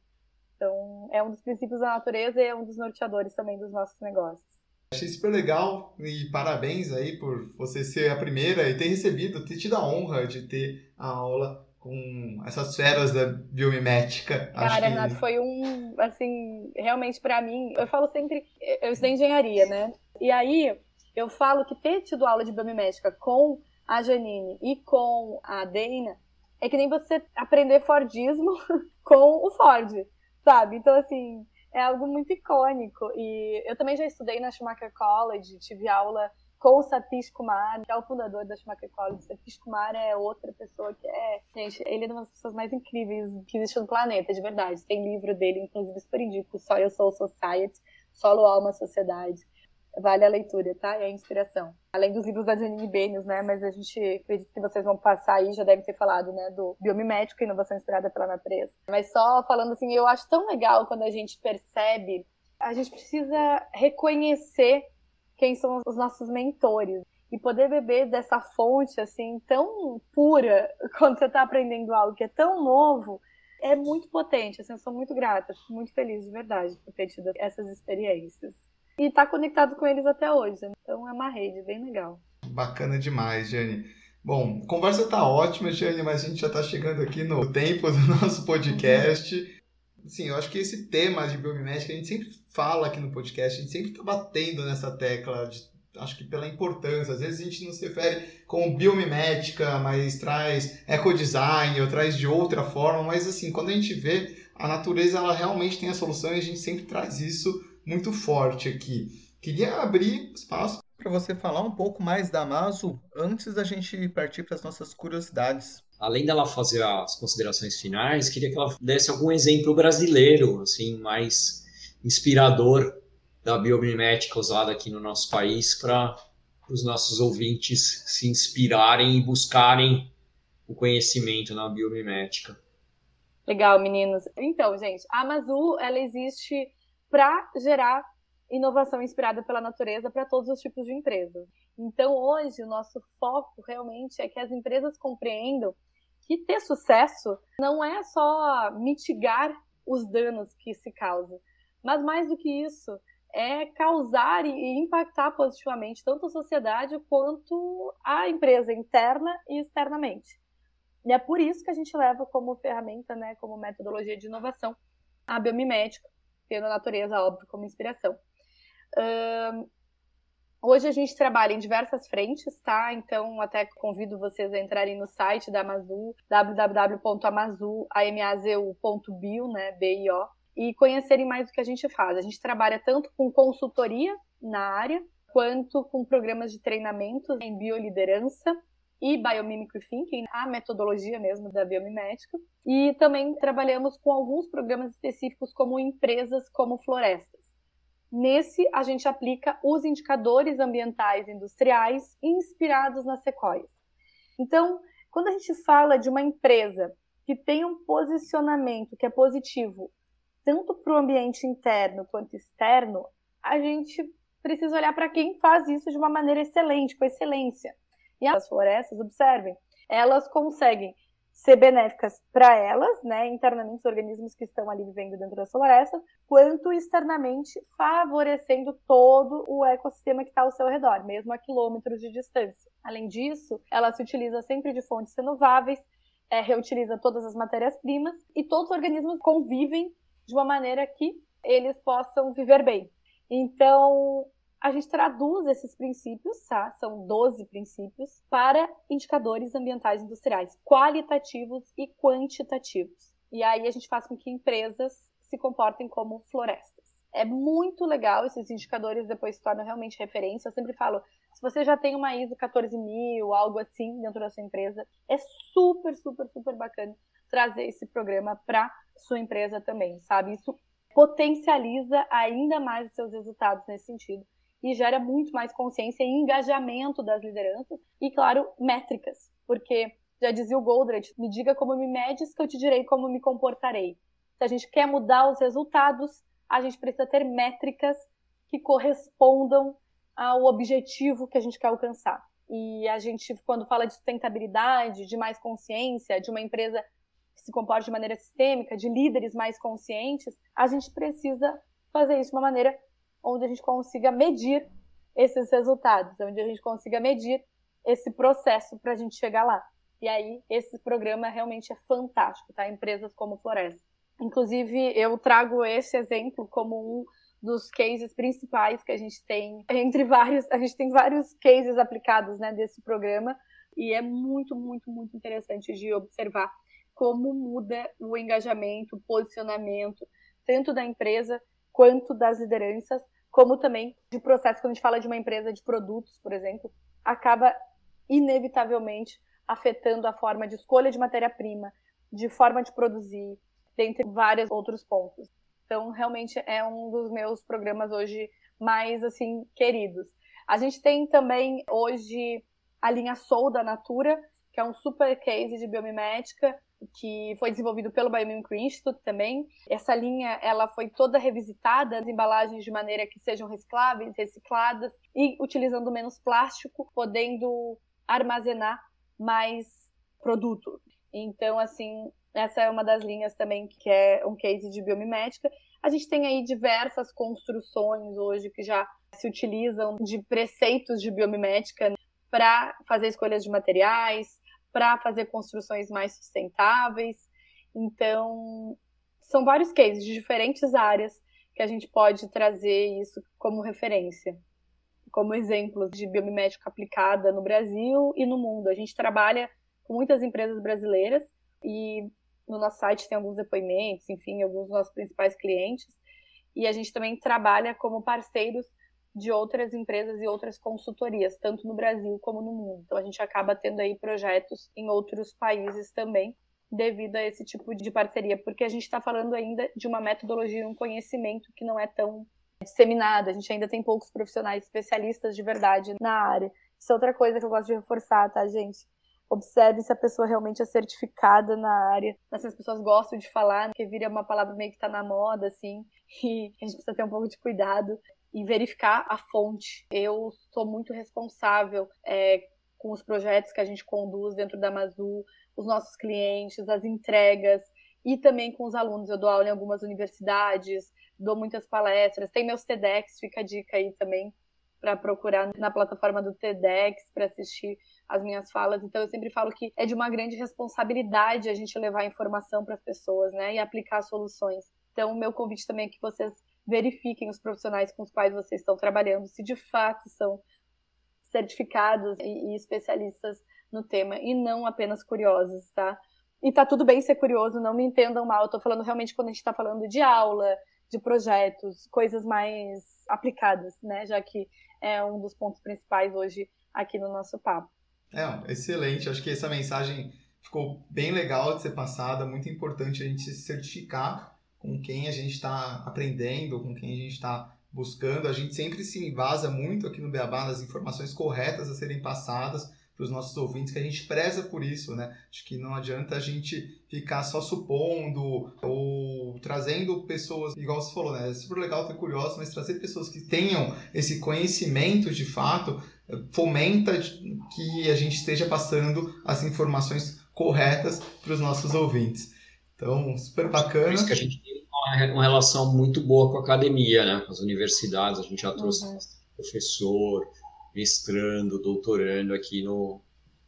Então, é um dos princípios da natureza e é um dos norteadores também dos nossos negócios. Achei super legal e parabéns aí por você ser a primeira e ter recebido, ter tido a honra de ter a aula com essas feras da biomimética. Cara, que... Renato, foi um, assim, realmente para mim, eu falo sempre, eu estudei engenharia, né? E aí, eu falo que ter tido aula de biomimética com a Janine e com a Dana é que nem você aprender Fordismo com o Ford, sabe? Então, assim, é algo muito icônico. E eu também já estudei na Schumacher College, tive aula com o Satish Kumar, que é o fundador da Schumacher College. Satish Kumar é outra pessoa que é, gente, ele é uma das pessoas mais incríveis que existe no planeta, de verdade. Tem livro dele, inclusive, super indico, Só Eu Sou Society, Solo Alma Sociedade vale a leitura, tá? É a inspiração. Além dos livros da Janine Benes, né? Mas a gente acredita que vocês vão passar aí, já devem ter falado, né? Do biomimético, inovação inspirada pela natureza. Mas só falando assim, eu acho tão legal quando a gente percebe, a gente precisa reconhecer quem são os nossos mentores e poder beber dessa fonte assim tão pura quando você está aprendendo algo que é tão novo é muito potente. Assim, eu sou muito grata, muito feliz de verdade por ter tido essas experiências e tá conectado com eles até hoje. Então é uma rede bem legal. Bacana demais, Jane. Bom, a conversa tá ótima, Jane, mas a gente já tá chegando aqui no tempo do nosso podcast. Sim, eu acho que esse tema de biomimética a gente sempre fala aqui no podcast, a gente sempre tá batendo nessa tecla de acho que pela importância. Às vezes a gente não se refere como biomimética, mas traz ecodesign ou traz de outra forma, mas assim, quando a gente vê a natureza, ela realmente tem a solução e a gente sempre traz isso muito forte aqui. Queria abrir espaço para você falar um pouco mais da Maso antes da gente partir para as nossas curiosidades. Além dela fazer as considerações finais, queria que ela desse algum exemplo brasileiro, assim, mais inspirador da biomimética usada aqui no nosso país para os nossos ouvintes se inspirarem e buscarem o conhecimento na biomimética. Legal, meninos. Então, gente, a Amazul ela existe para gerar inovação inspirada pela natureza para todos os tipos de empresas. Então, hoje, o nosso foco realmente é que as empresas compreendam que ter sucesso não é só mitigar os danos que se causam, mas mais do que isso, é causar e impactar positivamente tanto a sociedade quanto a empresa interna e externamente. E é por isso que a gente leva como ferramenta, né, como metodologia de inovação, a biomimética, tendo a natureza, óbvio, como inspiração. Uh, hoje a gente trabalha em diversas frentes, tá? Então, até convido vocês a entrarem no site da Amazul, www.amazu.bio, né, B-I-O, e conhecerem mais o que a gente faz. A gente trabalha tanto com consultoria na área, quanto com programas de treinamento em bioliderança, e Biomimicry Thinking, a metodologia mesmo da biomimética. E também trabalhamos com alguns programas específicos como empresas como florestas. Nesse, a gente aplica os indicadores ambientais industriais inspirados nas sequoias. Então, quando a gente fala de uma empresa que tem um posicionamento que é positivo, tanto para o ambiente interno quanto externo, a gente precisa olhar para quem faz isso de uma maneira excelente, com excelência. E as florestas, observem, elas conseguem ser benéficas para elas, né, internamente os organismos que estão ali vivendo dentro da floresta, quanto externamente favorecendo todo o ecossistema que está ao seu redor, mesmo a quilômetros de distância. Além disso, ela se utiliza sempre de fontes renováveis, é, reutiliza todas as matérias-primas e todos os organismos convivem de uma maneira que eles possam viver bem. Então, a gente traduz esses princípios, tá? são 12 princípios, para indicadores ambientais industriais, qualitativos e quantitativos. E aí a gente faz com que empresas se comportem como florestas. É muito legal, esses indicadores depois se tornam realmente referência. Eu sempre falo, se você já tem uma ISO 14000, algo assim dentro da sua empresa, é super, super, super bacana trazer esse programa para sua empresa também, sabe? Isso potencializa ainda mais os seus resultados nesse sentido e gera muito mais consciência e engajamento das lideranças e, claro, métricas, porque já dizia o Goldratt, me diga como me medes que eu te direi como me comportarei. Se a gente quer mudar os resultados, a gente precisa ter métricas que correspondam ao objetivo que a gente quer alcançar. E a gente, quando fala de sustentabilidade, de mais consciência, de uma empresa que se comporte de maneira sistêmica, de líderes mais conscientes, a gente precisa fazer isso de uma maneira onde a gente consiga medir esses resultados, onde a gente consiga medir esse processo para a gente chegar lá. E aí, esse programa realmente é fantástico, tá? Empresas como Floresta. Inclusive, eu trago esse exemplo como um dos cases principais que a gente tem, entre vários, a gente tem vários cases aplicados, né, desse programa, e é muito, muito, muito interessante de observar como muda o engajamento, o posicionamento, tanto da empresa quanto das lideranças, como também de processo, quando a gente fala de uma empresa de produtos, por exemplo, acaba inevitavelmente afetando a forma de escolha de matéria-prima, de forma de produzir, dentre vários outros pontos. Então, realmente é um dos meus programas hoje mais assim queridos. A gente tem também hoje a linha Soul da Natura, que é um super case de biomimética, que foi desenvolvido pelo Biomimicry Institute também. Essa linha ela foi toda revisitada, as embalagens de maneira que sejam recicláveis, recicladas e utilizando menos plástico, podendo armazenar mais produto. Então, assim, essa é uma das linhas também que é um case de biomimética. A gente tem aí diversas construções hoje que já se utilizam de preceitos de biomimética para fazer escolhas de materiais, para fazer construções mais sustentáveis. Então, são vários cases de diferentes áreas que a gente pode trazer isso como referência, como exemplos de biomimética aplicada no Brasil e no mundo. A gente trabalha com muitas empresas brasileiras e no nosso site tem alguns depoimentos, enfim, alguns dos nossos principais clientes. E a gente também trabalha como parceiros de outras empresas e outras consultorias, tanto no Brasil como no mundo. Então a gente acaba tendo aí projetos em outros países também, devido a esse tipo de parceria, porque a gente está falando ainda de uma metodologia, um conhecimento que não é tão disseminada, a gente ainda tem poucos profissionais especialistas de verdade na área. Isso é outra coisa que eu gosto de reforçar, tá, gente? Observe se a pessoa realmente é certificada na área. Assim, as pessoas gostam de falar, porque vira uma palavra meio que tá na moda, assim, e a gente precisa ter um pouco de cuidado e verificar a fonte. Eu sou muito responsável é, com os projetos que a gente conduz dentro da Mazu, os nossos clientes, as entregas e também com os alunos. Eu dou aula em algumas universidades, dou muitas palestras, tem meus TEDx, fica a dica aí também para procurar na plataforma do TEDx para assistir as minhas falas. Então eu sempre falo que é de uma grande responsabilidade a gente levar informação para as pessoas, né, e aplicar soluções. Então o meu convite também é que vocês verifiquem os profissionais com os quais vocês estão trabalhando, se de fato são certificados e, especialistas no tema e não apenas curiosos, tá? E tá tudo bem ser curioso, não me entendam mal. Eu tô falando realmente quando a gente tá falando de aula, de projetos, coisas mais aplicadas, né? Já que é um dos pontos principais hoje aqui no nosso papo. É, excelente. Acho que essa mensagem ficou bem legal de ser passada. Muito importante a gente se certificar com quem a gente está aprendendo, com quem a gente está buscando. A gente sempre se embasa muito aqui no Beabá nas informações corretas a serem passadas para os nossos ouvintes, que a gente preza por isso, né? Acho que não adianta a gente ficar só supondo ou trazendo pessoas, igual você falou, né? É super legal ter curioso, mas trazer pessoas que tenham esse conhecimento de fato fomenta que a gente esteja passando as informações corretas para os nossos ouvintes. Então, super bacana. Por isso que a gente uma relação muito boa com a academia, né? Com as universidades, a gente já trouxe uhum. professor, mestrando, doutorando aqui no,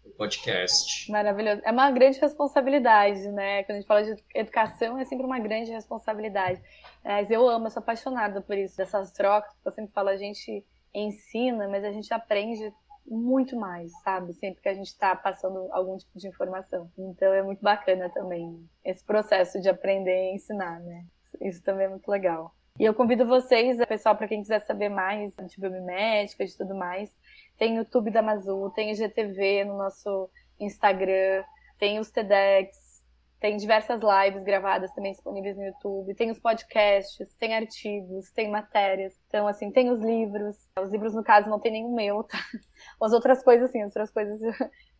no podcast. Maravilhoso. É uma grande responsabilidade, né? Quando a gente fala de educação, é sempre uma grande responsabilidade. Mas eu amo, eu sou apaixonada por isso, dessas trocas. Eu sempre falo, a gente ensina, mas a gente aprende muito mais, sabe? Sempre que a gente está passando algum tipo de informação. Então é muito bacana também esse processo de aprender e ensinar, né? Isso também é muito legal. E eu convido vocês, pessoal, para quem quiser saber mais de biomimética, de tudo mais, tem o YouTube da Mazu, tem o GTV no nosso Instagram, tem os TEDx, tem diversas lives gravadas também disponíveis no YouTube, tem os podcasts, tem artigos, tem matérias. Então, assim, tem os livros. Os livros, no caso, não tem nenhum meu, tá? As outras coisas, assim, as outras coisas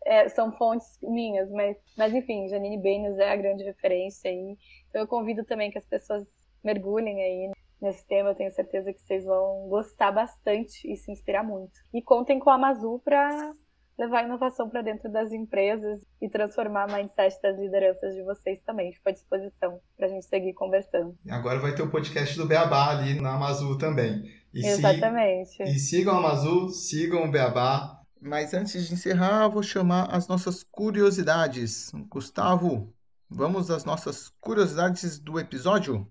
é, são fontes minhas, mas, mas enfim, Janine Benes é a grande referência aí. Então, eu convido também que as pessoas mergulhem aí nesse tema. Eu tenho certeza que vocês vão gostar bastante e se inspirar muito. E contem com a Amazul para levar inovação para dentro das empresas e transformar a mindset das lideranças de vocês também. Fico à disposição para a gente seguir conversando. Agora vai ter o podcast do Beabá ali na Amazul também. E Exatamente. Se... E sigam a Amazul, sigam o Beabá. Mas antes de encerrar, vou chamar as nossas curiosidades. Gustavo, vamos às nossas curiosidades do episódio?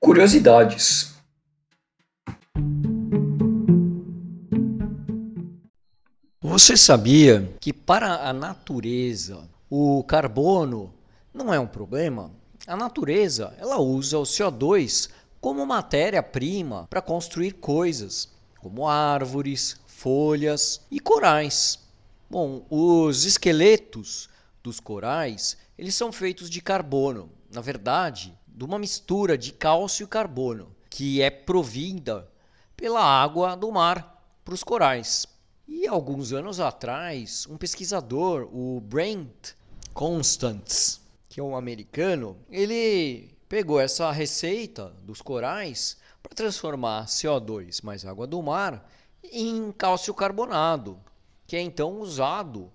Curiosidades. Você sabia que para a natureza o carbono não é um problema? A natureza ela usa o CO2 como matéria-prima para construir coisas, como árvores, folhas e corais. Bom, os esqueletos dos corais eles são feitos de carbono. Na verdade, de uma mistura de cálcio e carbono, que é provinda pela água do mar para os corais. E alguns anos atrás, um pesquisador, o Brent Constance, que é um americano, ele pegou essa receita dos corais para transformar CO2 mais água do mar em cálcio carbonado, que é então usado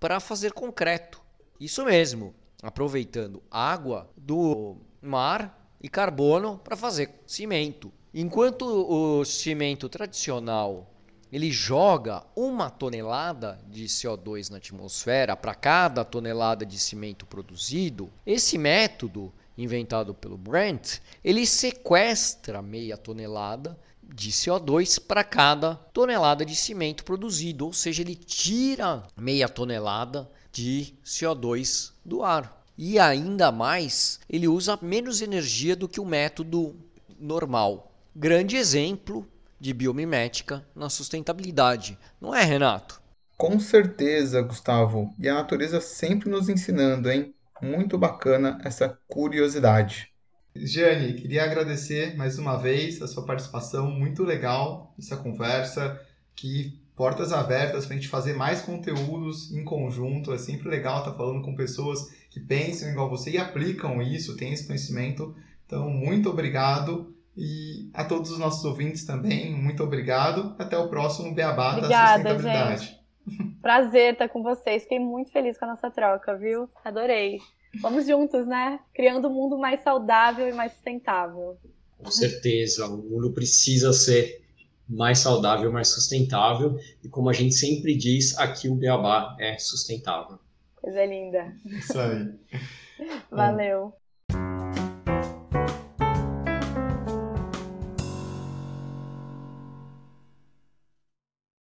para fazer concreto. Isso mesmo, aproveitando água do mar e carbono para fazer cimento. Enquanto o cimento tradicional ele joga uma tonelada de CO2 na atmosfera para cada tonelada de cimento produzido, esse método inventado pelo Brent, ele sequestra meia tonelada de CO2 para cada tonelada de cimento produzido, ou seja, ele tira meia tonelada de CO2 do ar. E ainda mais, ele usa menos energia do que o método normal. Grande exemplo de biomimética na sustentabilidade, não é, Renato? Com certeza, Gustavo. E a natureza sempre nos ensinando, hein? Muito bacana essa curiosidade. Jane, queria agradecer mais uma vez a sua participação, muito legal essa conversa, que portas abertas para a gente fazer mais conteúdos em conjunto, é sempre legal estar falando com pessoas que pensam igual você e aplicam isso, têm esse conhecimento. Então, muito obrigado. E a todos os nossos ouvintes também, muito obrigado. Até o próximo Beabá Obrigada, da Sustentabilidade. Gente. Prazer estar com vocês. Fiquei muito feliz com a nossa troca, viu? Adorei. Vamos juntos, né? Criando um mundo mais saudável e mais sustentável. Com certeza. O mundo precisa ser mais saudável, mais sustentável. E como a gente sempre diz, aqui o Beabá é sustentável. Coisa linda. Isso aí. Valeu.